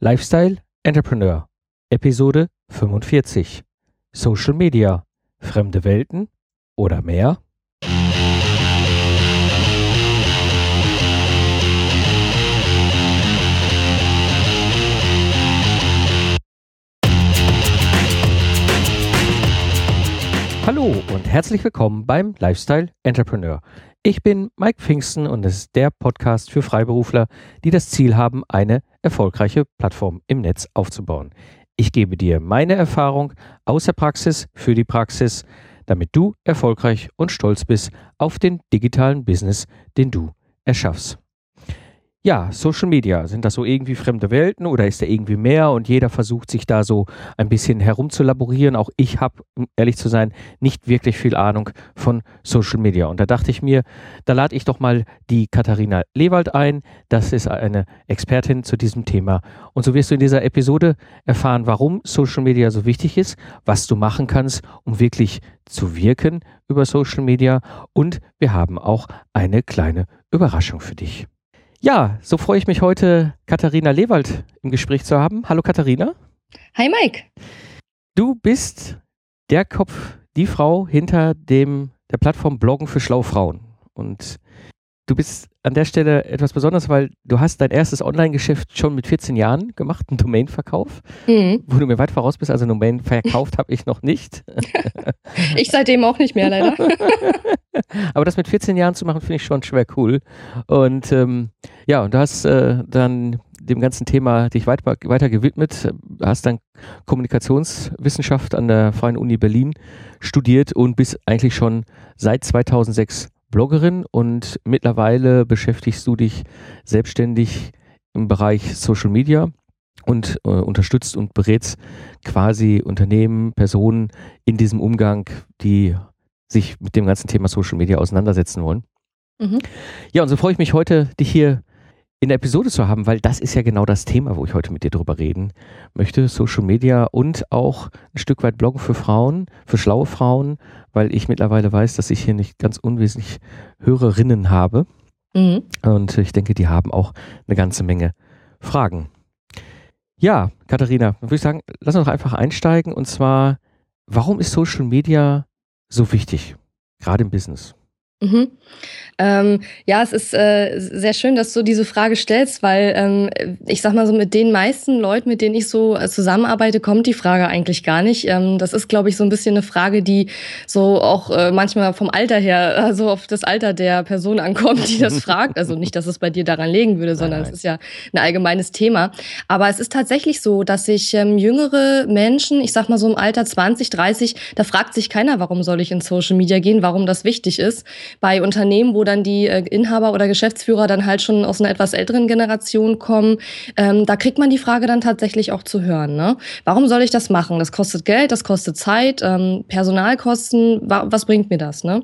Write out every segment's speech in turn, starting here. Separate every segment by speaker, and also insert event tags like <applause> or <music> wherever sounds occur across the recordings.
Speaker 1: Lifestyle Entrepreneur, Episode 45. Social Media, fremde Welten oder mehr? Hallo und herzlich willkommen beim Lifestyle Entrepreneur. Ich bin Mike Pfingsten und es ist der Podcast für Freiberufler, die das Ziel haben, eine erfolgreiche Plattform im Netz aufzubauen. Ich gebe dir meine Erfahrung aus der Praxis für die Praxis, damit du erfolgreich und stolz bist auf den digitalen Business, den du erschaffst. Ja, Social Media, sind das so irgendwie fremde Welten oder ist da irgendwie mehr und jeder versucht sich da so ein bisschen herumzulaborieren. Auch ich habe, um ehrlich zu sein, nicht wirklich viel Ahnung von Social Media. Und da dachte ich mir, da lade ich doch mal die Katharina Lewald ein. Das ist eine Expertin zu diesem Thema. Und so wirst du in dieser Episode erfahren, warum Social Media so wichtig ist, was du machen kannst, um wirklich zu wirken über Social Media. Und wir haben auch eine kleine Überraschung für dich. Ja, so freue ich mich heute, Katharina Lewald im Gespräch zu haben. Hallo Katharina.
Speaker 2: Hi Mike.
Speaker 1: Du bist der Kopf, die Frau hinter dem, der Plattform Bloggen für schlaue Frauen. Und du bist an der Stelle etwas Besonderes, weil du hast dein erstes Online-Geschäft schon mit 14 Jahren gemacht, einen Domain-Verkauf, mhm. wo du mir weit voraus bist. Also Domain verkauft habe ich noch nicht. <laughs>
Speaker 2: ich seitdem auch nicht mehr, leider. <laughs>
Speaker 1: Aber das mit 14 Jahren zu machen, finde ich schon schwer cool. Und ähm, ja, und du hast äh, dann dem ganzen Thema dich weit, weiter gewidmet, hast dann Kommunikationswissenschaft an der Freien Uni Berlin studiert und bist eigentlich schon seit 2006 Bloggerin und mittlerweile beschäftigst du dich selbstständig im Bereich Social Media und äh, unterstützt und berätst quasi Unternehmen, Personen in diesem Umgang, die sich mit dem ganzen Thema Social Media auseinandersetzen wollen. Mhm. Ja, und so freue ich mich heute, dich hier in der Episode zu haben, weil das ist ja genau das Thema, wo ich heute mit dir drüber reden möchte. Social Media und auch ein Stück weit Bloggen für Frauen, für schlaue Frauen, weil ich mittlerweile weiß, dass ich hier nicht ganz unwesentlich Hörerinnen habe. Mhm. Und ich denke, die haben auch eine ganze Menge Fragen. Ja, Katharina, würde ich sagen, lass uns doch einfach einsteigen. Und zwar, warum ist Social Media so wichtig, gerade im Business?
Speaker 2: Mhm. Ähm, ja, es ist äh, sehr schön, dass du diese Frage stellst, weil ähm, ich sag mal so, mit den meisten Leuten, mit denen ich so äh, zusammenarbeite, kommt die Frage eigentlich gar nicht. Ähm, das ist, glaube ich, so ein bisschen eine Frage, die so auch äh, manchmal vom Alter her, <laughs> also auf das Alter der Person ankommt, die das <laughs> fragt. Also nicht, dass es bei dir daran legen würde, sondern es ist ja ein allgemeines Thema. Aber es ist tatsächlich so, dass sich ähm, jüngere Menschen, ich sag mal so im Alter 20, 30, da fragt sich keiner, warum soll ich in Social Media gehen, warum das wichtig ist. Bei Unternehmen, wo dann die äh, Inhaber oder Geschäftsführer dann halt schon aus einer etwas älteren Generation kommen, ähm, da kriegt man die Frage dann tatsächlich auch zu hören. Ne? Warum soll ich das machen? Das kostet Geld, das kostet Zeit, ähm, Personalkosten. Was bringt mir das? Ne?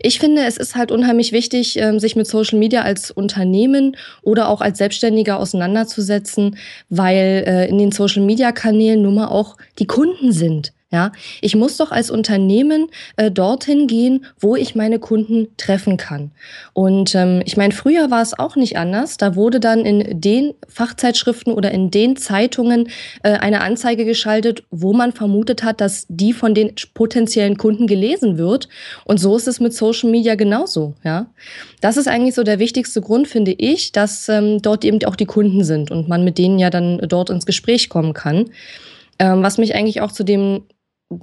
Speaker 2: Ich finde, es ist halt unheimlich wichtig, ähm, sich mit Social Media als Unternehmen oder auch als Selbstständiger auseinanderzusetzen, weil äh, in den Social Media Kanälen nun mal auch die Kunden sind. Ja, ich muss doch als Unternehmen äh, dorthin gehen, wo ich meine Kunden treffen kann. Und ähm, ich meine, früher war es auch nicht anders. Da wurde dann in den Fachzeitschriften oder in den Zeitungen äh, eine Anzeige geschaltet, wo man vermutet hat, dass die von den potenziellen Kunden gelesen wird. Und so ist es mit Social Media genauso. Ja, das ist eigentlich so der wichtigste Grund, finde ich, dass ähm, dort eben auch die Kunden sind und man mit denen ja dann dort ins Gespräch kommen kann. Ähm, was mich eigentlich auch zu dem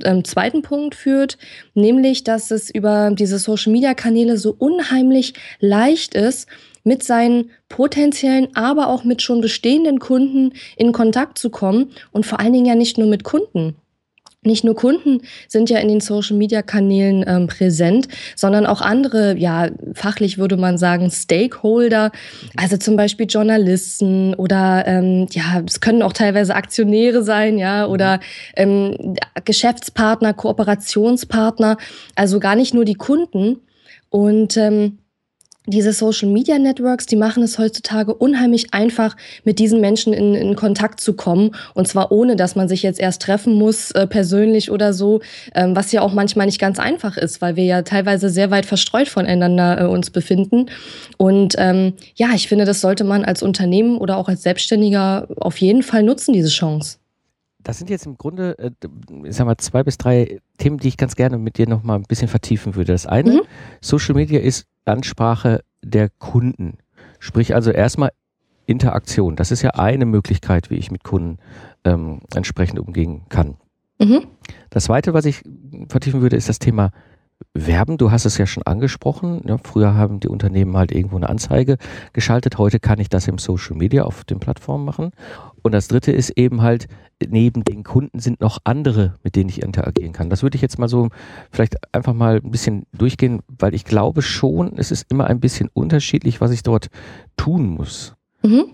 Speaker 2: ähm, zweiten Punkt führt, nämlich, dass es über diese Social-Media-Kanäle so unheimlich leicht ist, mit seinen potenziellen, aber auch mit schon bestehenden Kunden in Kontakt zu kommen und vor allen Dingen ja nicht nur mit Kunden. Nicht nur Kunden sind ja in den Social-Media-Kanälen ähm, präsent, sondern auch andere, ja, fachlich würde man sagen, Stakeholder, also zum Beispiel Journalisten oder ähm, ja, es können auch teilweise Aktionäre sein, ja, oder ähm, Geschäftspartner, Kooperationspartner, also gar nicht nur die Kunden. Und ähm, diese Social Media Networks, die machen es heutzutage unheimlich einfach, mit diesen Menschen in, in Kontakt zu kommen. Und zwar ohne, dass man sich jetzt erst treffen muss, äh, persönlich oder so, ähm, was ja auch manchmal nicht ganz einfach ist, weil wir ja teilweise sehr weit verstreut voneinander äh, uns befinden. Und ähm, ja, ich finde, das sollte man als Unternehmen oder auch als Selbstständiger auf jeden Fall nutzen, diese Chance.
Speaker 1: Das sind jetzt im Grunde, äh, ich sag mal, zwei bis drei Themen, die ich ganz gerne mit dir noch mal ein bisschen vertiefen würde. Das eine, mhm. Social Media ist Ansprache der Kunden. Sprich also erstmal Interaktion. Das ist ja eine Möglichkeit, wie ich mit Kunden ähm, entsprechend umgehen kann. Mhm. Das zweite, was ich vertiefen würde, ist das Thema Werben. Du hast es ja schon angesprochen. Ja, früher haben die Unternehmen halt irgendwo eine Anzeige geschaltet. Heute kann ich das im Social Media auf den Plattformen machen. Und das dritte ist eben halt, neben den Kunden sind noch andere, mit denen ich interagieren kann. Das würde ich jetzt mal so vielleicht einfach mal ein bisschen durchgehen, weil ich glaube schon, es ist immer ein bisschen unterschiedlich, was ich dort tun muss. Mhm.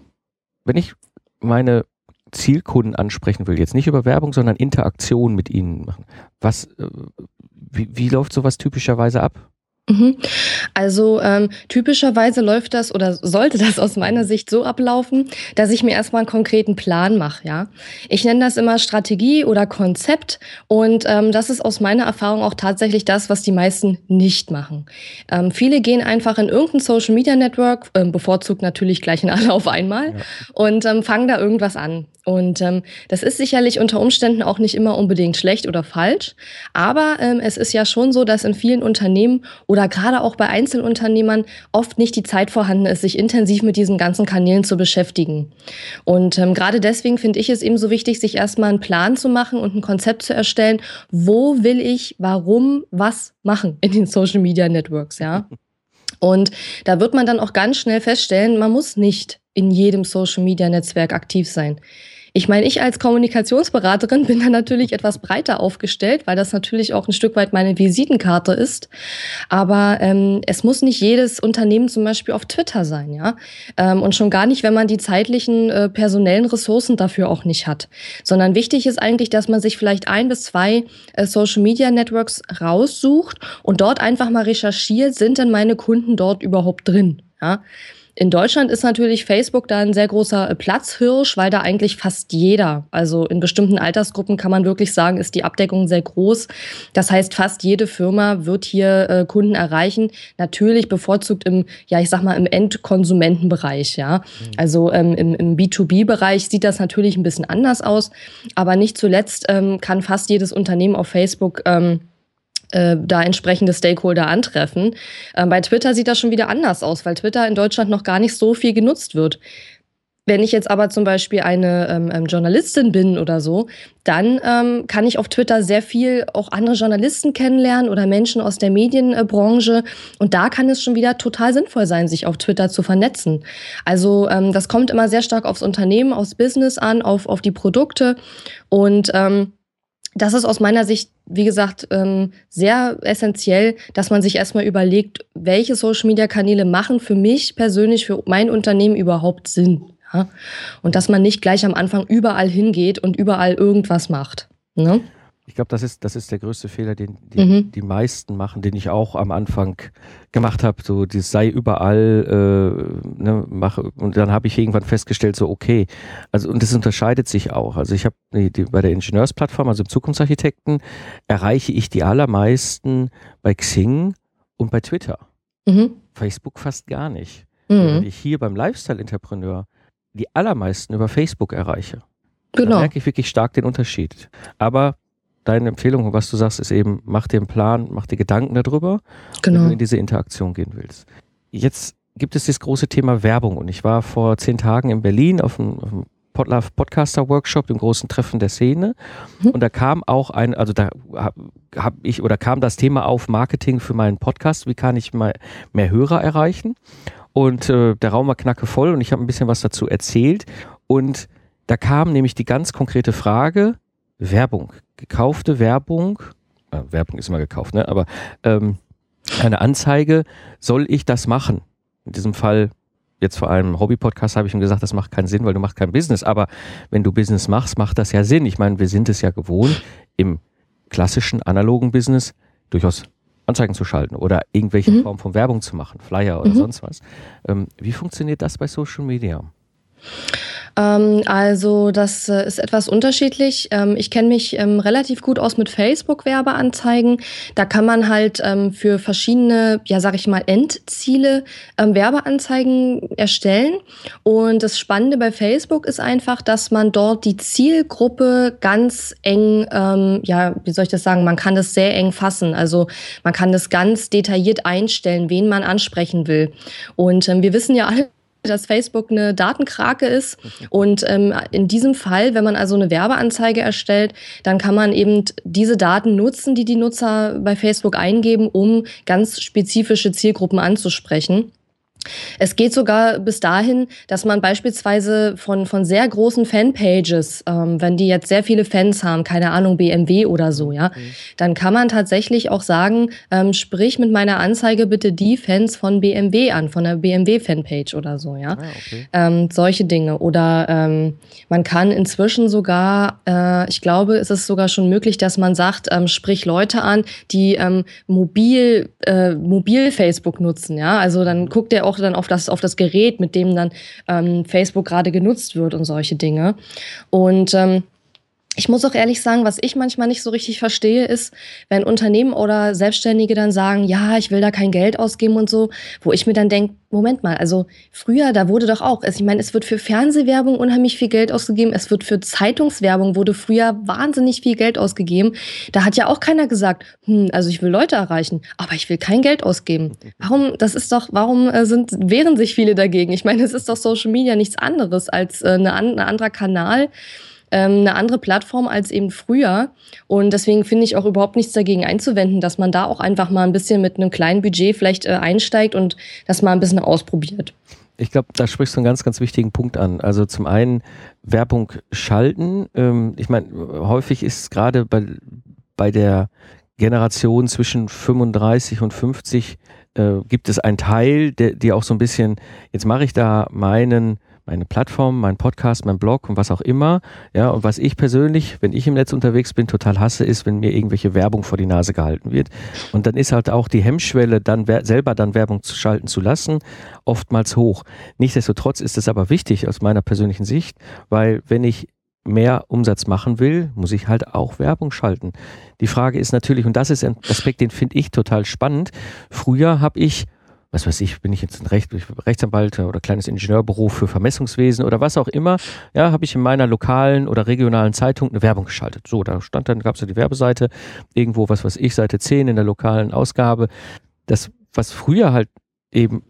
Speaker 1: Wenn ich meine Zielkunden ansprechen will, jetzt nicht über Werbung, sondern Interaktion mit ihnen machen, was, äh, wie, wie läuft sowas typischerweise ab?
Speaker 2: Mhm. Also ähm, typischerweise läuft das oder sollte das aus meiner Sicht so ablaufen, dass ich mir erstmal einen konkreten Plan mache. Ja, ich nenne das immer Strategie oder Konzept und ähm, das ist aus meiner Erfahrung auch tatsächlich das, was die meisten nicht machen. Ähm, viele gehen einfach in irgendein Social Media Network, ähm, bevorzugt natürlich gleich in alle auf einmal ja. und ähm, fangen da irgendwas an. Und ähm, das ist sicherlich unter Umständen auch nicht immer unbedingt schlecht oder falsch. Aber ähm, es ist ja schon so, dass in vielen Unternehmen oder gerade auch bei Einzelunternehmern oft nicht die Zeit vorhanden ist, sich intensiv mit diesen ganzen Kanälen zu beschäftigen. Und ähm, gerade deswegen finde ich es eben so wichtig, sich erstmal einen Plan zu machen und ein Konzept zu erstellen, wo will ich, warum, was machen in den Social Media Networks, ja. <laughs> Und da wird man dann auch ganz schnell feststellen, man muss nicht in jedem Social Media Netzwerk aktiv sein. Ich meine, ich als Kommunikationsberaterin bin da natürlich etwas breiter aufgestellt, weil das natürlich auch ein Stück weit meine Visitenkarte ist. Aber ähm, es muss nicht jedes Unternehmen zum Beispiel auf Twitter sein, ja. Ähm, und schon gar nicht, wenn man die zeitlichen äh, personellen Ressourcen dafür auch nicht hat. Sondern wichtig ist eigentlich, dass man sich vielleicht ein bis zwei äh, Social Media Networks raussucht und dort einfach mal recherchiert, sind denn meine Kunden dort überhaupt drin? Ja, in Deutschland ist natürlich Facebook da ein sehr großer Platzhirsch, weil da eigentlich fast jeder, also in bestimmten Altersgruppen kann man wirklich sagen, ist die Abdeckung sehr groß. Das heißt, fast jede Firma wird hier äh, Kunden erreichen. Natürlich bevorzugt im, ja, ich sag mal, im Endkonsumentenbereich, ja. Mhm. Also ähm, im, im B2B-Bereich sieht das natürlich ein bisschen anders aus. Aber nicht zuletzt ähm, kann fast jedes Unternehmen auf Facebook ähm, äh, da entsprechende Stakeholder antreffen. Ähm, bei Twitter sieht das schon wieder anders aus, weil Twitter in Deutschland noch gar nicht so viel genutzt wird. Wenn ich jetzt aber zum Beispiel eine ähm, ähm, Journalistin bin oder so, dann ähm, kann ich auf Twitter sehr viel auch andere Journalisten kennenlernen oder Menschen aus der Medienbranche. Und da kann es schon wieder total sinnvoll sein, sich auf Twitter zu vernetzen. Also ähm, das kommt immer sehr stark aufs Unternehmen, aufs Business an, auf, auf die Produkte. Und ähm, das ist aus meiner Sicht, wie gesagt, ähm, sehr essentiell, dass man sich erstmal überlegt, welche Social-Media-Kanäle machen für mich persönlich, für mein Unternehmen überhaupt Sinn. Und dass man nicht gleich am Anfang überall hingeht und überall irgendwas macht. Ne?
Speaker 1: Ich glaube, das ist, das ist der größte Fehler, den die, mhm. die meisten machen, den ich auch am Anfang gemacht habe. So, das sei überall, äh, ne, mache. Und dann habe ich irgendwann festgestellt, so, okay. Also, und das unterscheidet sich auch. Also, ich habe bei der Ingenieursplattform, also im Zukunftsarchitekten, erreiche ich die allermeisten bei Xing und bei Twitter. Mhm. Facebook fast gar nicht. Mhm. Wenn ich hier beim Lifestyle-Entrepreneur die allermeisten über Facebook erreiche. Genau. Da merke ich wirklich stark den Unterschied. Aber deine Empfehlung und was du sagst, ist eben, mach dir einen Plan, mach dir Gedanken darüber, genau. wenn du in diese Interaktion gehen willst. Jetzt gibt es das große Thema Werbung und ich war vor zehn Tagen in Berlin auf einem, auf einem Podlove Podcaster Workshop, dem großen Treffen der Szene. Mhm. Und da kam auch ein, also da habe hab ich oder kam das Thema auf Marketing für meinen Podcast. Wie kann ich mal mehr Hörer erreichen? Und äh, der Raum war knacke voll und ich habe ein bisschen was dazu erzählt. Und da kam nämlich die ganz konkrete Frage, Werbung gekaufte Werbung, äh, Werbung ist immer gekauft, ne? aber ähm, eine Anzeige, soll ich das machen? In diesem Fall, jetzt vor allem Hobby-Podcast, habe ich ihm gesagt, das macht keinen Sinn, weil du machst kein Business. Aber wenn du Business machst, macht das ja Sinn. Ich meine, wir sind es ja gewohnt, im klassischen, analogen Business durchaus Anzeigen zu schalten oder irgendwelche mhm. Form von Werbung zu machen, Flyer oder mhm. sonst was. Ähm, wie funktioniert das bei Social Media?
Speaker 2: Ähm, also das äh, ist etwas unterschiedlich. Ähm, ich kenne mich ähm, relativ gut aus mit Facebook-Werbeanzeigen. Da kann man halt ähm, für verschiedene, ja sag ich mal, Endziele ähm, Werbeanzeigen erstellen. Und das Spannende bei Facebook ist einfach, dass man dort die Zielgruppe ganz eng, ähm, ja, wie soll ich das sagen, man kann das sehr eng fassen. Also man kann das ganz detailliert einstellen, wen man ansprechen will. Und wir wissen ja alle, dass Facebook eine Datenkrake ist. Und ähm, in diesem Fall, wenn man also eine Werbeanzeige erstellt, dann kann man eben diese Daten nutzen, die die Nutzer bei Facebook eingeben, um ganz spezifische Zielgruppen anzusprechen. Es geht sogar bis dahin, dass man beispielsweise von, von sehr großen Fanpages, ähm, wenn die jetzt sehr viele Fans haben, keine Ahnung, BMW oder so, ja, mhm. dann kann man tatsächlich auch sagen, ähm, sprich mit meiner Anzeige bitte die Fans von BMW an, von der BMW-Fanpage oder so, ja. Ah, okay. ähm, solche Dinge. Oder ähm, man kann inzwischen sogar, äh, ich glaube, es ist sogar schon möglich, dass man sagt, ähm, sprich Leute an, die ähm, mobil, äh, mobil Facebook nutzen, ja. Also dann guckt er auch dann auf das, auf das Gerät, mit dem dann ähm, Facebook gerade genutzt wird und solche Dinge. Und ähm, ich muss auch ehrlich sagen, was ich manchmal nicht so richtig verstehe, ist, wenn Unternehmen oder Selbstständige dann sagen, ja, ich will da kein Geld ausgeben und so, wo ich mir dann denke, Moment mal, also früher, da wurde doch auch, also ich meine, es wird für Fernsehwerbung unheimlich viel Geld ausgegeben, es wird für Zeitungswerbung wurde früher wahnsinnig viel Geld ausgegeben. Da hat ja auch keiner gesagt, hm, also ich will Leute erreichen, aber ich will kein Geld ausgeben. Warum, das ist doch, warum äh, sind, wehren sich viele dagegen? Ich meine, es ist doch Social Media nichts anderes als äh, eine, ein anderer Kanal, ähm, eine andere Plattform als eben früher. Und deswegen finde ich auch überhaupt nichts dagegen einzuwenden, dass man da auch einfach mal ein bisschen mit einem kleinen Budget vielleicht äh, einsteigt und das mal ein bisschen ausprobiert.
Speaker 1: Ich glaube, da sprichst du einen ganz, ganz wichtigen Punkt an. Also zum einen Werbung schalten. Ähm, ich meine, häufig ist gerade bei, bei der Generation zwischen 35 und 50 äh, gibt es einen Teil, der, die auch so ein bisschen, jetzt mache ich da meinen meine Plattform, mein Podcast, mein Blog und was auch immer. Ja, und was ich persönlich, wenn ich im Netz unterwegs bin, total hasse, ist, wenn mir irgendwelche Werbung vor die Nase gehalten wird. Und dann ist halt auch die Hemmschwelle, dann selber dann Werbung zu schalten zu lassen, oftmals hoch. Nichtsdestotrotz ist es aber wichtig aus meiner persönlichen Sicht, weil wenn ich mehr Umsatz machen will, muss ich halt auch Werbung schalten. Die Frage ist natürlich, und das ist ein Aspekt, den finde ich total spannend. Früher habe ich was weiß ich, bin ich jetzt ein Recht, Rechtsanwalt oder kleines Ingenieurbüro für Vermessungswesen oder was auch immer, ja, habe ich in meiner lokalen oder regionalen Zeitung eine Werbung geschaltet. So, da stand dann, gab es ja die Werbeseite, irgendwo, was weiß ich, Seite 10 in der lokalen Ausgabe. Das, was früher halt eben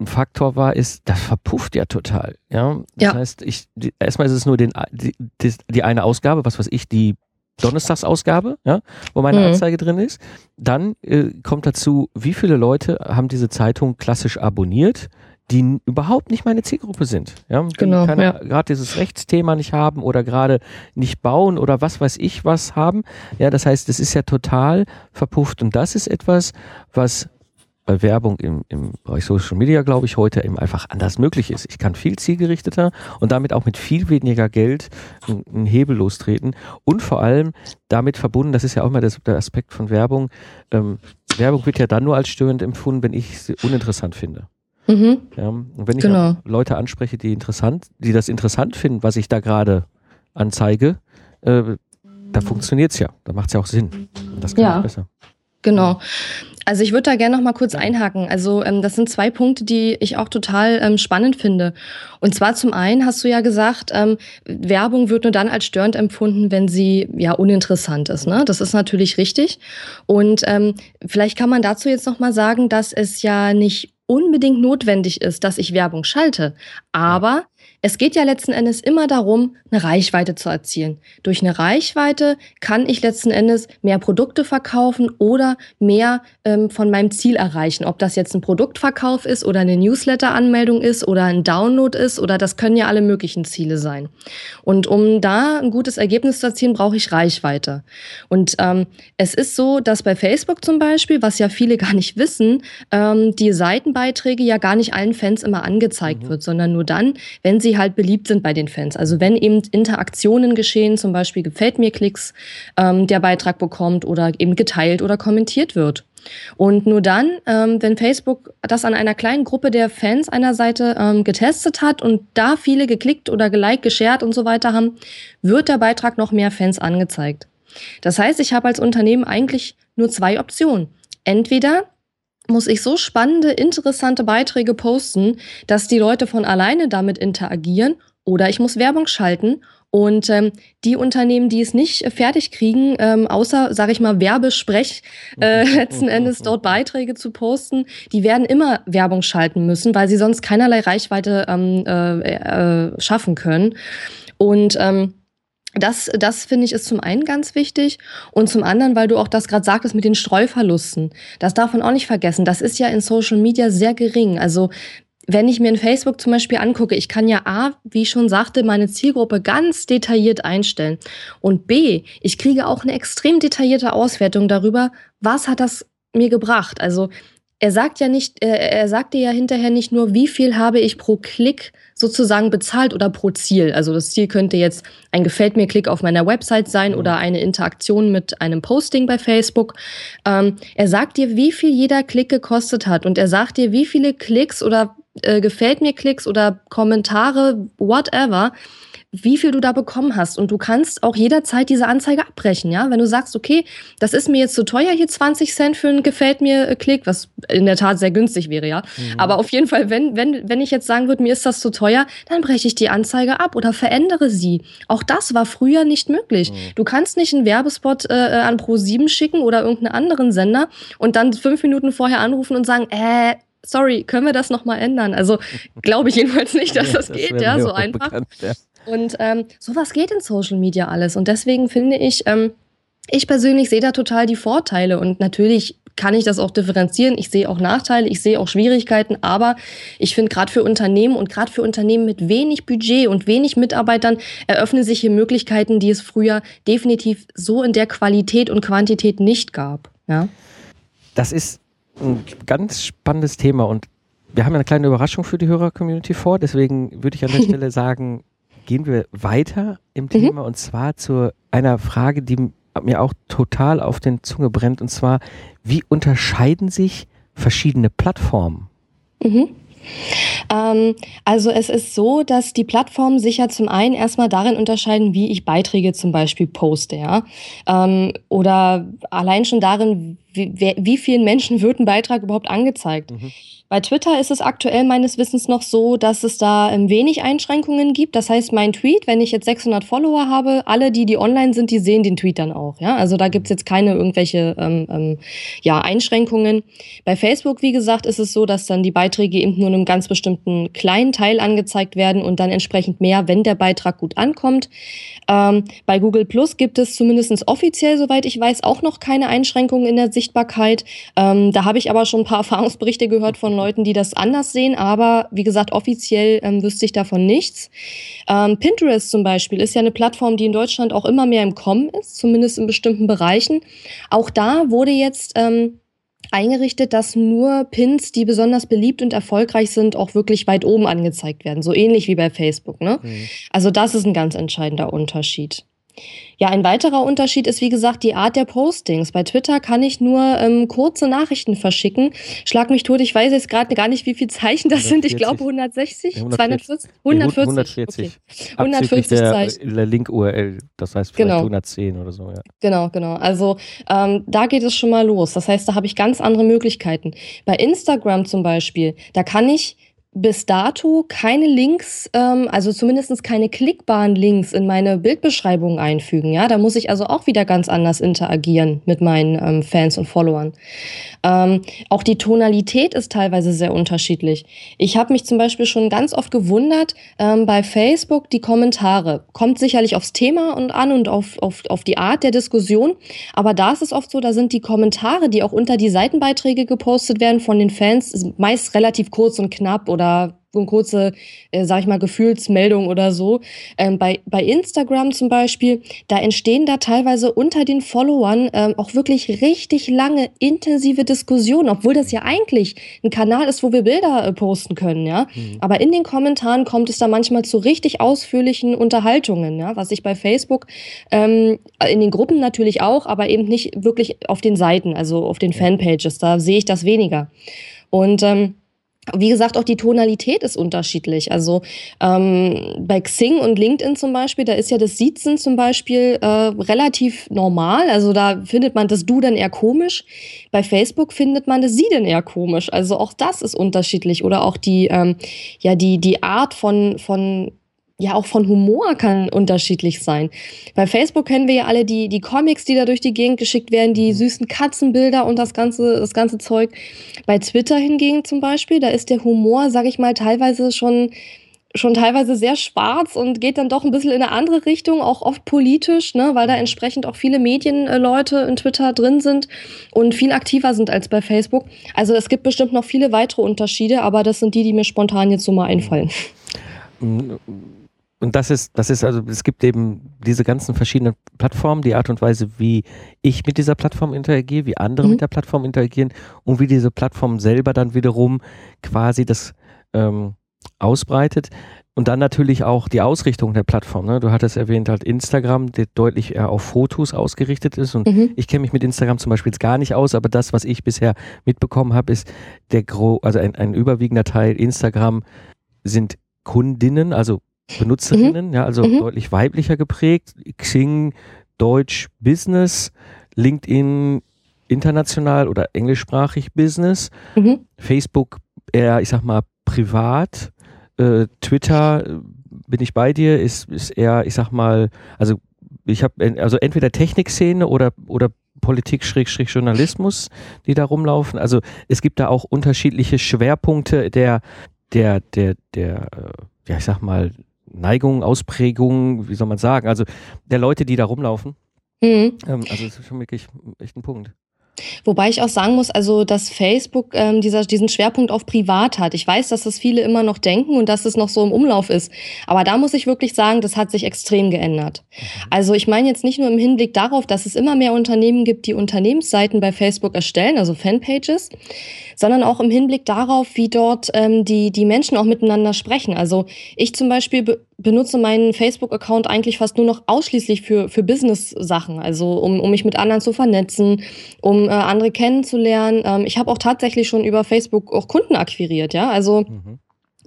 Speaker 1: ein Faktor war, ist, das verpufft ja total. Ja, das ja. heißt, ich, die, erstmal ist es nur den, die, die, die eine Ausgabe, was weiß ich, die Donnerstagsausgabe, ja, wo meine mhm. Anzeige drin ist. Dann äh, kommt dazu, wie viele Leute haben diese Zeitung klassisch abonniert, die überhaupt nicht meine Zielgruppe sind. Ja,
Speaker 2: genau,
Speaker 1: ja. gerade dieses Rechtsthema nicht haben oder gerade nicht bauen oder was weiß ich was haben. Ja, das heißt, es ist ja total verpufft und das ist etwas, was bei Werbung im, im Bereich Social Media, glaube ich, heute eben einfach anders möglich ist. Ich kann viel zielgerichteter und damit auch mit viel weniger Geld einen Hebel lostreten und vor allem damit verbunden, das ist ja auch immer der Aspekt von Werbung, ähm, Werbung wird ja dann nur als störend empfunden, wenn ich sie uninteressant finde. Mhm. Ja, und wenn ich genau. Leute anspreche, die interessant, die das interessant finden, was ich da gerade anzeige, äh, da funktioniert es ja. Da macht es ja auch Sinn. Das kann
Speaker 2: ja.
Speaker 1: ich besser.
Speaker 2: Genau. Also ich würde da gerne noch mal kurz einhaken. Also ähm, das sind zwei Punkte, die ich auch total ähm, spannend finde. Und zwar zum einen hast du ja gesagt, ähm, Werbung wird nur dann als störend empfunden, wenn sie ja uninteressant ist. Ne? Das ist natürlich richtig. Und ähm, vielleicht kann man dazu jetzt noch mal sagen, dass es ja nicht unbedingt notwendig ist, dass ich Werbung schalte. Aber es geht ja letzten Endes immer darum, eine Reichweite zu erzielen. Durch eine Reichweite kann ich letzten Endes mehr Produkte verkaufen oder mehr ähm, von meinem Ziel erreichen. Ob das jetzt ein Produktverkauf ist oder eine Newsletter-Anmeldung ist oder ein Download ist oder das können ja alle möglichen Ziele sein. Und um da ein gutes Ergebnis zu erzielen, brauche ich Reichweite. Und ähm, es ist so, dass bei Facebook zum Beispiel, was ja viele <laughs> gar nicht wissen, ähm, die Seitenbeiträge ja gar nicht allen Fans immer angezeigt mhm. wird, sondern nur dann, wenn sie sie halt beliebt sind bei den Fans. Also wenn eben Interaktionen geschehen, zum Beispiel gefällt mir Klicks, ähm, der Beitrag bekommt oder eben geteilt oder kommentiert wird. Und nur dann, ähm, wenn Facebook das an einer kleinen Gruppe der Fans einer Seite ähm, getestet hat und da viele geklickt oder geliked, geshared und so weiter haben, wird der Beitrag noch mehr Fans angezeigt. Das heißt, ich habe als Unternehmen eigentlich nur zwei Optionen. Entweder muss ich so spannende, interessante Beiträge posten, dass die Leute von alleine damit interagieren, oder ich muss Werbung schalten und ähm, die Unternehmen, die es nicht fertig kriegen, ähm, außer, sage ich mal, Werbesprech, äh, <laughs> <laughs> letzten Endes dort Beiträge zu posten, die werden immer Werbung schalten müssen, weil sie sonst keinerlei Reichweite ähm, äh, äh, schaffen können. Und ähm, das, das finde ich ist zum einen ganz wichtig und zum anderen, weil du auch das gerade sagtest mit den Streuverlusten. Das darf man auch nicht vergessen. Das ist ja in Social Media sehr gering. Also wenn ich mir in Facebook zum Beispiel angucke, ich kann ja A, wie ich schon sagte, meine Zielgruppe ganz detailliert einstellen. Und B, ich kriege auch eine extrem detaillierte Auswertung darüber, was hat das mir gebracht. Also er sagt ja nicht, er, er sagt dir ja hinterher nicht nur, wie viel habe ich pro Klick sozusagen bezahlt oder pro Ziel. Also das Ziel könnte jetzt ein Gefällt mir Klick auf meiner Website sein oder eine Interaktion mit einem Posting bei Facebook. Ähm, er sagt dir, wie viel jeder Klick gekostet hat und er sagt dir, wie viele Klicks oder äh, Gefällt mir Klicks oder Kommentare, whatever, wie viel du da bekommen hast. Und du kannst auch jederzeit diese Anzeige abbrechen, ja. Wenn du sagst, okay, das ist mir jetzt zu teuer, hier 20 Cent für einen gefällt mir äh, Klick, was in der Tat sehr günstig wäre, ja. Mhm. Aber auf jeden Fall, wenn, wenn, wenn ich jetzt sagen würde, mir ist das zu teuer, dann breche ich die Anzeige ab oder verändere sie. Auch das war früher nicht möglich. Mhm. Du kannst nicht einen Werbespot äh, an Pro7 schicken oder irgendeinen anderen Sender und dann fünf Minuten vorher anrufen und sagen, äh, sorry, können wir das nochmal ändern? Also <laughs> glaube ich jedenfalls nicht, dass ja, das, das geht, ja, so einfach. Bekannt, ja. Und ähm, sowas geht in Social Media alles. Und deswegen finde ich, ähm, ich persönlich sehe da total die Vorteile. Und natürlich kann ich das auch differenzieren. Ich sehe auch Nachteile, ich sehe auch Schwierigkeiten, aber ich finde gerade für Unternehmen und gerade für Unternehmen mit wenig Budget und wenig Mitarbeitern eröffnen sich hier Möglichkeiten, die es früher definitiv so in der Qualität und Quantität nicht gab. Ja?
Speaker 1: Das ist ein ganz spannendes Thema und wir haben eine kleine Überraschung für die Hörer-Community vor, deswegen würde ich an der <laughs> Stelle sagen, gehen wir weiter im mhm. Thema und zwar zu einer Frage, die mir auch total auf den Zunge brennt und zwar, wie unterscheiden sich verschiedene Plattformen?
Speaker 2: Mhm. Ähm, also es ist so, dass die Plattformen sich ja zum einen erstmal darin unterscheiden, wie ich Beiträge zum Beispiel poste, ja. Ähm, oder allein schon darin, wie, wie vielen Menschen wird ein Beitrag überhaupt angezeigt. Mhm. Bei Twitter ist es aktuell meines Wissens noch so, dass es da ähm, wenig Einschränkungen gibt. Das heißt, mein Tweet, wenn ich jetzt 600 Follower habe, alle, die die online sind, die sehen den Tweet dann auch. Ja, also da gibt's jetzt keine irgendwelche ähm, ähm, ja, Einschränkungen. Bei Facebook, wie gesagt, ist es so, dass dann die Beiträge eben nur einem ganz bestimmten kleinen Teil angezeigt werden und dann entsprechend mehr, wenn der Beitrag gut ankommt. Ähm, bei Google Plus gibt es zumindestens offiziell, soweit ich weiß, auch noch keine Einschränkungen in der Sichtbarkeit. Ähm, da habe ich aber schon ein paar <laughs> Erfahrungsberichte gehört von Leuten, die das anders sehen, aber wie gesagt, offiziell ähm, wüsste ich davon nichts. Ähm, Pinterest zum Beispiel ist ja eine Plattform, die in Deutschland auch immer mehr im Kommen ist, zumindest in bestimmten Bereichen. Auch da wurde jetzt ähm, eingerichtet, dass nur Pins, die besonders beliebt und erfolgreich sind, auch wirklich weit oben angezeigt werden. So ähnlich wie bei Facebook. Ne? Mhm. Also das ist ein ganz entscheidender Unterschied. Ja, ein weiterer Unterschied ist, wie gesagt, die Art der Postings. Bei Twitter kann ich nur ähm, kurze Nachrichten verschicken. Schlag mich tot, ich weiß jetzt gerade gar nicht, wie viele Zeichen das 140. sind. Ich glaube 160, 240, 140. 140.
Speaker 1: Okay. 140 der, Zeichen. Der Link-URL, das heißt vielleicht genau. 110 oder so. Ja.
Speaker 2: Genau, genau. Also ähm, da geht es schon mal los. Das heißt, da habe ich ganz andere Möglichkeiten. Bei Instagram zum Beispiel, da kann ich bis dato keine Links, ähm, also zumindest keine klickbaren Links in meine Bildbeschreibung einfügen. Ja, da muss ich also auch wieder ganz anders interagieren mit meinen ähm, Fans und Followern. Ähm, auch die Tonalität ist teilweise sehr unterschiedlich. Ich habe mich zum Beispiel schon ganz oft gewundert ähm, bei Facebook die Kommentare. Kommt sicherlich aufs Thema und an und auf, auf, auf die Art der Diskussion. Aber da ist es oft so, da sind die Kommentare, die auch unter die Seitenbeiträge gepostet werden von den Fans, meist relativ kurz und knapp oder oder so eine kurze, äh, sag ich mal, Gefühlsmeldung oder so. Ähm, bei, bei Instagram zum Beispiel, da entstehen da teilweise unter den Followern ähm, auch wirklich richtig lange, intensive Diskussionen, obwohl das ja eigentlich ein Kanal ist, wo wir Bilder äh, posten können, ja. Mhm. Aber in den Kommentaren kommt es da manchmal zu richtig ausführlichen Unterhaltungen, ja, was ich bei Facebook ähm, in den Gruppen natürlich auch, aber eben nicht wirklich auf den Seiten, also auf den Fanpages, da sehe ich das weniger. Und ähm, wie gesagt, auch die Tonalität ist unterschiedlich. Also ähm, bei Xing und LinkedIn zum Beispiel, da ist ja das Siezen zum Beispiel äh, relativ normal. Also da findet man das Du dann eher komisch. Bei Facebook findet man das Sie dann eher komisch. Also auch das ist unterschiedlich. Oder auch die, ähm, ja, die, die Art von, von ja auch von Humor kann unterschiedlich sein. Bei Facebook kennen wir ja alle die, die Comics, die da durch die Gegend geschickt werden, die mhm. süßen Katzenbilder und das ganze, das ganze Zeug. Bei Twitter hingegen zum Beispiel, da ist der Humor, sag ich mal, teilweise schon schon teilweise sehr schwarz und geht dann doch ein bisschen in eine andere Richtung, auch oft politisch, ne, weil da mhm. entsprechend auch viele Medienleute in Twitter drin sind und viel aktiver sind als bei Facebook. Also es gibt bestimmt noch viele weitere Unterschiede, aber das sind die, die mir spontan jetzt so mal einfallen.
Speaker 1: Und das ist, das ist also, es gibt eben diese ganzen verschiedenen Plattformen, die Art und Weise, wie ich mit dieser Plattform interagiere, wie andere mhm. mit der Plattform interagieren und wie diese Plattform selber dann wiederum quasi das ähm, ausbreitet. Und dann natürlich auch die Ausrichtung der Plattform. Ne? Du hattest erwähnt halt Instagram, der deutlich eher auf Fotos ausgerichtet ist. Und mhm. ich kenne mich mit Instagram zum Beispiel jetzt gar nicht aus, aber das, was ich bisher mitbekommen habe, ist der gro also ein, ein überwiegender Teil Instagram sind Kundinnen, also Benutzerinnen, mhm. ja, also mhm. deutlich weiblicher geprägt. Xing, Deutsch, Business, LinkedIn, international oder englischsprachig Business, mhm. Facebook eher, ich sag mal, privat, äh, Twitter, äh, bin ich bei dir, ist, ist eher, ich sag mal, also ich habe also entweder Technikszene oder, oder Politik Schrägstrich Journalismus, die da rumlaufen. Also es gibt da auch unterschiedliche Schwerpunkte der, der, der, der, äh, ja, ich sag mal, Neigungen, Ausprägungen, wie soll man sagen, also der Leute, die da rumlaufen. Mhm. Ähm, also das ist schon wirklich echt ein Punkt.
Speaker 2: Wobei ich auch sagen muss, also dass Facebook ähm, dieser, diesen Schwerpunkt auf Privat hat. Ich weiß, dass das viele immer noch denken und dass es noch so im Umlauf ist. Aber da muss ich wirklich sagen, das hat sich extrem geändert. Mhm. Also ich meine jetzt nicht nur im Hinblick darauf, dass es immer mehr Unternehmen gibt, die Unternehmensseiten bei Facebook erstellen, also Fanpages, sondern auch im Hinblick darauf, wie dort ähm, die, die Menschen auch miteinander sprechen. Also ich zum Beispiel be benutze meinen Facebook-Account eigentlich fast nur noch ausschließlich für, für Business-Sachen, also um, um mich mit anderen zu vernetzen, um äh, andere kennenzulernen. Ähm, ich habe auch tatsächlich schon über Facebook auch Kunden akquiriert, ja. Also mhm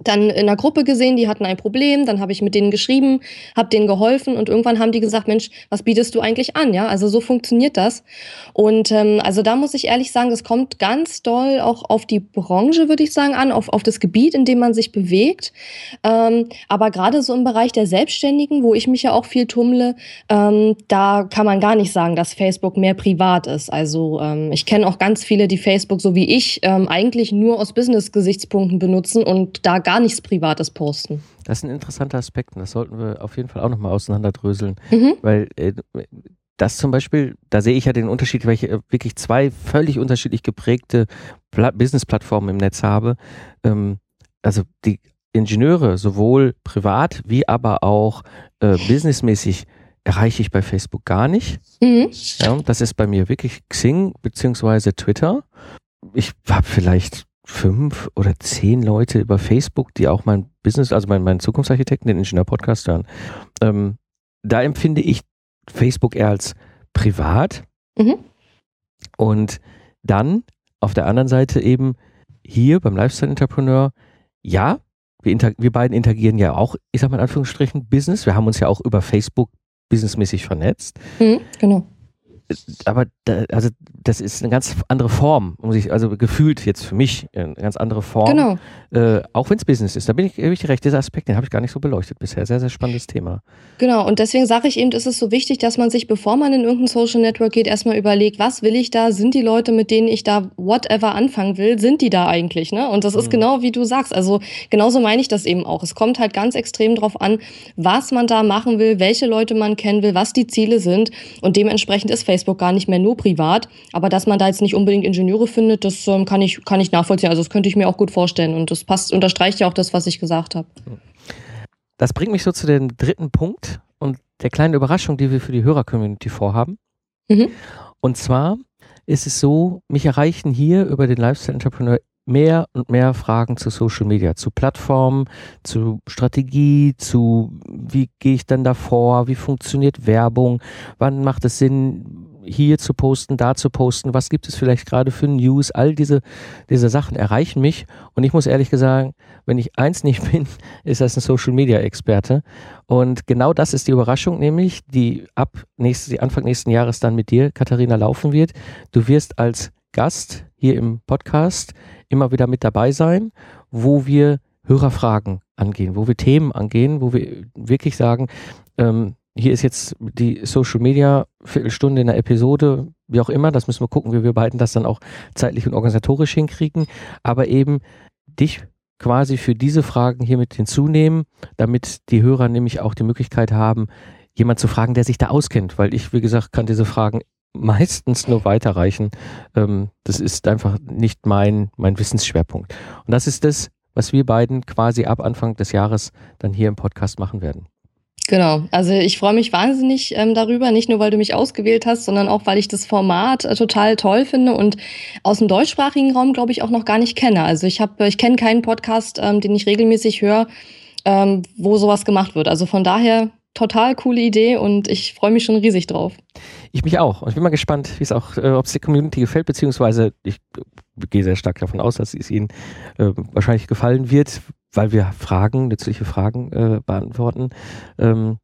Speaker 2: dann in einer Gruppe gesehen, die hatten ein Problem, dann habe ich mit denen geschrieben, habe denen geholfen und irgendwann haben die gesagt, Mensch, was bietest du eigentlich an? Ja, also so funktioniert das. Und ähm, also da muss ich ehrlich sagen, das kommt ganz doll auch auf die Branche, würde ich sagen, an, auf, auf das Gebiet, in dem man sich bewegt. Ähm, aber gerade so im Bereich der Selbstständigen, wo ich mich ja auch viel tummle, ähm, da kann man gar nicht sagen, dass Facebook mehr privat ist. Also ähm, ich kenne auch ganz viele, die Facebook so wie ich ähm, eigentlich nur aus Business-Gesichtspunkten benutzen und da gar nichts Privates posten.
Speaker 1: Das ist ein interessanter Aspekt und das sollten wir auf jeden Fall auch nochmal auseinanderdröseln. Mhm. Weil äh, das zum Beispiel, da sehe ich ja den Unterschied, weil ich äh, wirklich zwei völlig unterschiedlich geprägte Business-Plattformen im Netz habe. Ähm, also die Ingenieure, sowohl privat wie aber auch äh, businessmäßig, erreiche ich bei Facebook gar nicht. Mhm. Ja, das ist bei mir wirklich Xing beziehungsweise Twitter. Ich habe vielleicht fünf oder zehn Leute über Facebook, die auch mein Business, also mein, mein Zukunftsarchitekten, den Ingenieur-Podcast hören. Ähm, da empfinde ich Facebook eher als privat. Mhm. Und dann auf der anderen Seite eben hier beim Lifestyle Entrepreneur, ja, wir, wir beiden interagieren ja auch, ich sag mal in Anführungsstrichen, Business. Wir haben uns ja auch über Facebook businessmäßig vernetzt. Mhm, genau aber da, also das ist eine ganz andere Form, um sich, also gefühlt jetzt für mich eine ganz andere Form. Genau. Äh, auch wenn es Business ist. Da bin ich, bin ich recht. Dieser Aspekt, den habe ich gar nicht so beleuchtet bisher. Sehr, sehr spannendes Thema.
Speaker 2: Genau. Und deswegen sage ich eben, ist es so wichtig, dass man sich, bevor man in irgendein Social Network geht, erstmal überlegt, was will ich da? Sind die Leute, mit denen ich da whatever anfangen will, sind die da eigentlich? Ne? Und das ist mhm. genau wie du sagst. Also genauso meine ich das eben auch. Es kommt halt ganz extrem drauf an, was man da machen will, welche Leute man kennen will, was die Ziele sind. Und dementsprechend ist Facebook gar nicht mehr nur sowieso privat. Aber dass man da jetzt nicht unbedingt Ingenieure findet, das ähm, kann, ich, kann ich nachvollziehen. Also das könnte ich mir auch gut vorstellen. Und das passt, unterstreicht ja auch das, was ich gesagt habe.
Speaker 1: Das bringt mich so zu dem dritten Punkt und der kleinen Überraschung, die wir für die Hörer-Community vorhaben. Mhm. Und zwar ist es so, mich erreichen hier über den Lifestyle Entrepreneur mehr und mehr Fragen zu Social Media, zu Plattformen, zu Strategie, zu wie gehe ich dann davor, wie funktioniert Werbung, wann macht es Sinn, hier zu posten, da zu posten, was gibt es vielleicht gerade für News, all diese, diese Sachen erreichen mich. Und ich muss ehrlich sagen, wenn ich eins nicht <laughs> bin, ist das ein Social Media Experte. Und genau das ist die Überraschung, nämlich die ab nächstes, Anfang nächsten Jahres dann mit dir, Katharina, laufen wird. Du wirst als Gast hier im Podcast immer wieder mit dabei sein, wo wir Hörerfragen angehen, wo wir Themen angehen, wo wir wirklich sagen, ähm, hier ist jetzt die Social Media Viertelstunde in der Episode, wie auch immer, das müssen wir gucken, wie wir beiden das dann auch zeitlich und organisatorisch hinkriegen, aber eben dich quasi für diese Fragen hier mit hinzunehmen, damit die Hörer nämlich auch die Möglichkeit haben, jemand zu fragen, der sich da auskennt, weil ich, wie gesagt, kann diese Fragen meistens nur weiterreichen. Ähm, das ist einfach nicht mein, mein Wissensschwerpunkt. Und das ist das, was wir beiden quasi ab Anfang des Jahres dann hier im Podcast machen werden.
Speaker 2: Genau, also ich freue mich wahnsinnig ähm, darüber, nicht nur weil du mich ausgewählt hast, sondern auch weil ich das Format äh, total toll finde und aus dem deutschsprachigen Raum glaube ich auch noch gar nicht kenne. Also ich habe, ich kenne keinen Podcast, ähm, den ich regelmäßig höre, ähm, wo sowas gemacht wird. Also von daher total coole Idee und ich freue mich schon riesig drauf.
Speaker 1: Ich mich auch. Und ich bin mal gespannt, wie es auch, äh, ob es der Community gefällt, beziehungsweise ich gehe sehr stark davon aus, dass es ihnen äh, wahrscheinlich gefallen wird, weil wir Fragen, nützliche Fragen äh, beantworten. Ähm,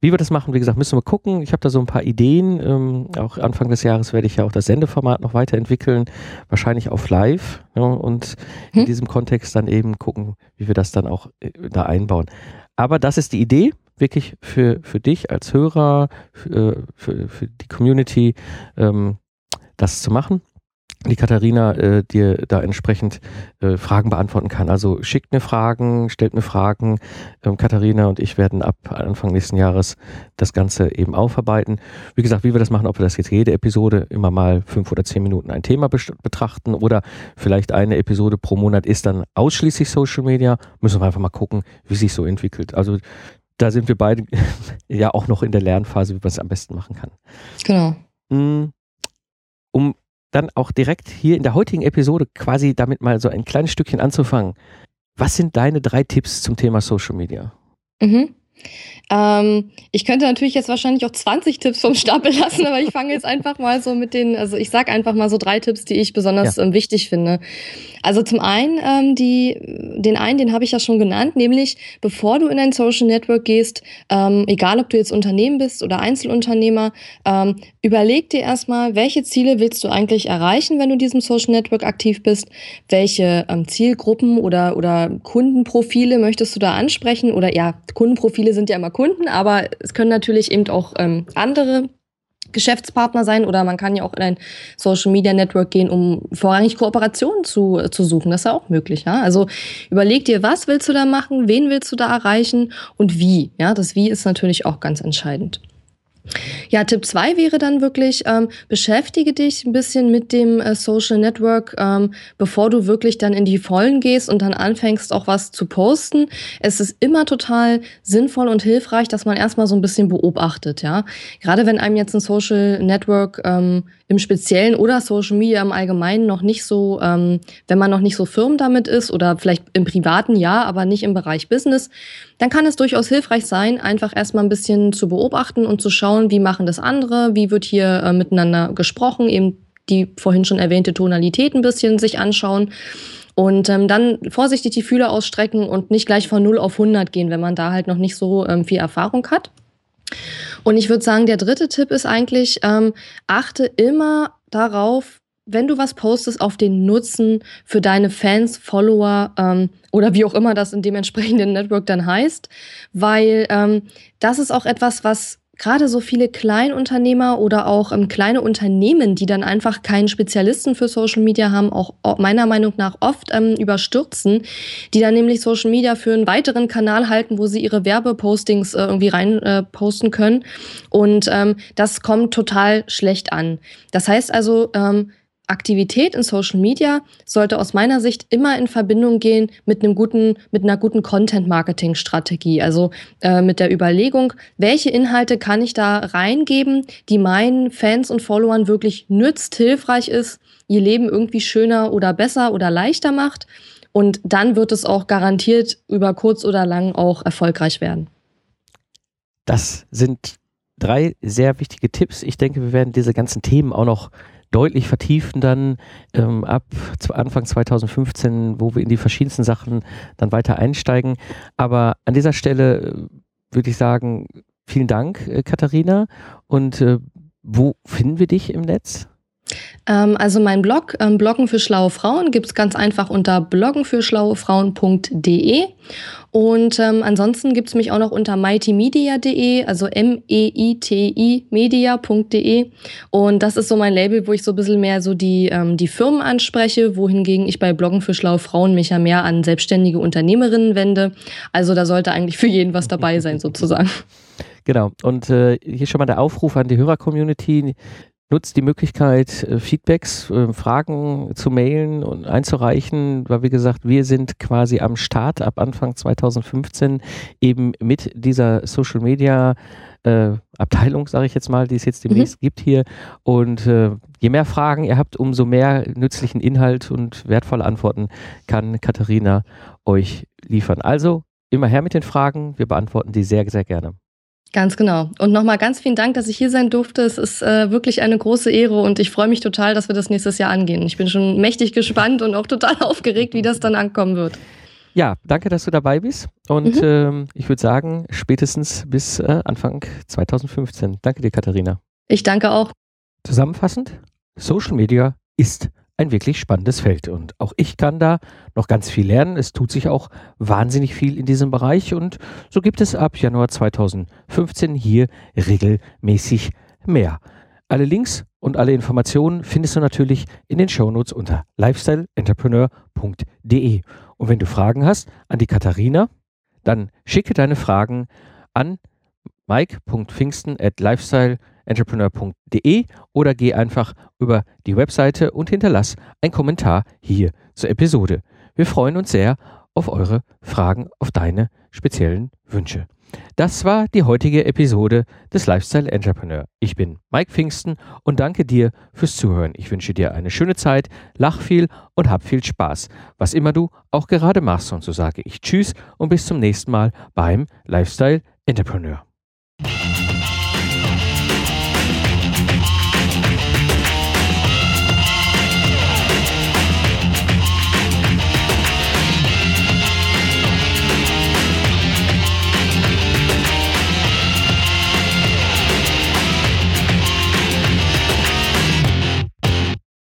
Speaker 1: wie wir das machen, wie gesagt, müssen wir gucken. Ich habe da so ein paar Ideen. Ähm, auch Anfang des Jahres werde ich ja auch das Sendeformat noch weiterentwickeln, wahrscheinlich auf Live. Ja, und hm. in diesem Kontext dann eben gucken, wie wir das dann auch äh, da einbauen. Aber das ist die Idee, wirklich für, für dich als Hörer, für, für, für die Community, ähm, das zu machen die Katharina äh, dir da entsprechend äh, Fragen beantworten kann. Also schickt mir Fragen, stellt mir Fragen. Ähm, Katharina und ich werden ab Anfang nächsten Jahres das Ganze eben aufarbeiten. Wie gesagt, wie wir das machen, ob wir das jetzt jede Episode immer mal fünf oder zehn Minuten ein Thema betrachten oder vielleicht eine Episode pro Monat ist dann ausschließlich Social Media, müssen wir einfach mal gucken, wie sich so entwickelt. Also da sind wir beide <laughs> ja auch noch in der Lernphase, wie man es am besten machen kann.
Speaker 2: Genau.
Speaker 1: Mm, um dann auch direkt hier in der heutigen Episode quasi damit mal so ein kleines Stückchen anzufangen. Was sind deine drei Tipps zum Thema Social Media?
Speaker 2: Mhm. Ähm, ich könnte natürlich jetzt wahrscheinlich auch 20 Tipps vom Stapel <laughs> lassen, aber ich fange jetzt einfach mal so mit den, also ich sag einfach mal so drei Tipps, die ich besonders ja. ähm, wichtig finde. Also zum einen, ähm, die, den einen, den habe ich ja schon genannt, nämlich bevor du in ein Social Network gehst, ähm, egal ob du jetzt Unternehmen bist oder Einzelunternehmer, ähm, überleg dir erstmal, welche Ziele willst du eigentlich erreichen, wenn du diesem Social Network aktiv bist? Welche ähm, Zielgruppen oder, oder Kundenprofile möchtest du da ansprechen? Oder ja, Kundenprofile sind ja immer Kunden, aber es können natürlich eben auch ähm, andere Geschäftspartner sein oder man kann ja auch in ein Social Media Network gehen, um vorrangig Kooperationen zu, zu suchen. Das ist ja auch möglich. Ja? Also überleg dir, was willst du da machen, wen willst du da erreichen und wie. Ja, das Wie ist natürlich auch ganz entscheidend. Ja, Tipp zwei wäre dann wirklich, ähm, beschäftige dich ein bisschen mit dem äh, Social Network, ähm, bevor du wirklich dann in die Vollen gehst und dann anfängst, auch was zu posten. Es ist immer total sinnvoll und hilfreich, dass man erstmal so ein bisschen beobachtet, ja. Gerade wenn einem jetzt ein Social Network ähm, im Speziellen oder Social Media im Allgemeinen noch nicht so, ähm, wenn man noch nicht so firm damit ist oder vielleicht im privaten ja, aber nicht im Bereich Business, dann kann es durchaus hilfreich sein, einfach erstmal ein bisschen zu beobachten und zu schauen, wie machen das andere, wie wird hier äh, miteinander gesprochen, eben die vorhin schon erwähnte Tonalität ein bisschen sich anschauen. Und ähm, dann vorsichtig die Fühler ausstrecken und nicht gleich von 0 auf 100 gehen, wenn man da halt noch nicht so ähm, viel Erfahrung hat. Und ich würde sagen, der dritte Tipp ist eigentlich, ähm, achte immer darauf, wenn du was postest, auf den Nutzen für deine Fans, Follower ähm, oder wie auch immer das in dem entsprechenden Network dann heißt, weil ähm, das ist auch etwas, was gerade so viele Kleinunternehmer oder auch ähm, kleine Unternehmen, die dann einfach keinen Spezialisten für Social Media haben, auch meiner Meinung nach oft ähm, überstürzen, die dann nämlich Social Media für einen weiteren Kanal halten, wo sie ihre Werbepostings äh, irgendwie rein äh, posten können. Und ähm, das kommt total schlecht an. Das heißt also, ähm, Aktivität in Social Media sollte aus meiner Sicht immer in Verbindung gehen mit einem guten, mit einer guten Content-Marketing-Strategie. Also äh, mit der Überlegung, welche Inhalte kann ich da reingeben, die meinen Fans und Followern wirklich nützt, hilfreich ist, ihr Leben irgendwie schöner oder besser oder leichter macht. Und dann wird es auch garantiert über kurz oder lang auch erfolgreich werden.
Speaker 1: Das sind drei sehr wichtige Tipps. Ich denke, wir werden diese ganzen Themen auch noch deutlich vertiefen dann ähm, ab Anfang 2015, wo wir in die verschiedensten Sachen dann weiter einsteigen. Aber an dieser Stelle äh, würde ich sagen, vielen Dank, äh, Katharina. Und äh, wo finden wir dich im Netz?
Speaker 2: Ähm, also mein Blog, ähm, Bloggen für schlaue Frauen, gibt es ganz einfach unter bloggenfürschlauefrauen.de. Und ähm, ansonsten gibt es mich auch noch unter mightymedia.de, also M-E-I-T-I media.de. Und das ist so mein Label, wo ich so ein bisschen mehr so die, ähm, die Firmen anspreche, wohingegen ich bei Bloggen für schlaue Frauen mich ja mehr an selbstständige Unternehmerinnen wende. Also da sollte eigentlich für jeden was dabei sein, sozusagen.
Speaker 1: Genau. Und äh, hier schon mal der Aufruf an die Hörer-Community nutzt die Möglichkeit, äh, Feedbacks, äh, Fragen zu mailen und einzureichen, weil wie gesagt, wir sind quasi am Start ab Anfang 2015 eben mit dieser Social Media äh, Abteilung, sage ich jetzt mal, die es jetzt demnächst mhm. gibt hier. Und äh, je mehr Fragen ihr habt, umso mehr nützlichen Inhalt und wertvolle Antworten kann Katharina euch liefern. Also immer her mit den Fragen, wir beantworten die sehr, sehr gerne.
Speaker 2: Ganz genau. Und nochmal ganz vielen Dank, dass ich hier sein durfte. Es ist äh, wirklich eine große Ehre und ich freue mich total, dass wir das nächstes Jahr angehen. Ich bin schon mächtig gespannt und auch total <laughs> aufgeregt, wie das dann ankommen wird.
Speaker 1: Ja, danke, dass du dabei bist. Und mhm. ähm, ich würde sagen, spätestens bis äh, Anfang 2015. Danke dir, Katharina.
Speaker 2: Ich danke auch.
Speaker 1: Zusammenfassend, Social Media ist ein wirklich spannendes Feld. Und auch ich kann da noch ganz viel lernen. Es tut sich auch wahnsinnig viel in diesem Bereich. Und so gibt es ab Januar 2015 hier regelmäßig mehr. Alle Links und alle Informationen findest du natürlich in den Shownotes unter lifestyleentrepreneur.de. Und wenn du Fragen hast an die Katharina, dann schicke deine Fragen an mike.pfingsten at lifestyleentrepreneur.de entrepreneur.de oder geh einfach über die Webseite und hinterlass einen Kommentar hier zur Episode. Wir freuen uns sehr auf eure Fragen, auf deine speziellen Wünsche. Das war die heutige Episode des Lifestyle Entrepreneur. Ich bin Mike Pfingsten und danke dir fürs Zuhören. Ich wünsche dir eine schöne Zeit, lach viel und hab viel Spaß, was immer du auch gerade machst. Und so sage ich Tschüss und bis zum nächsten Mal beim Lifestyle Entrepreneur.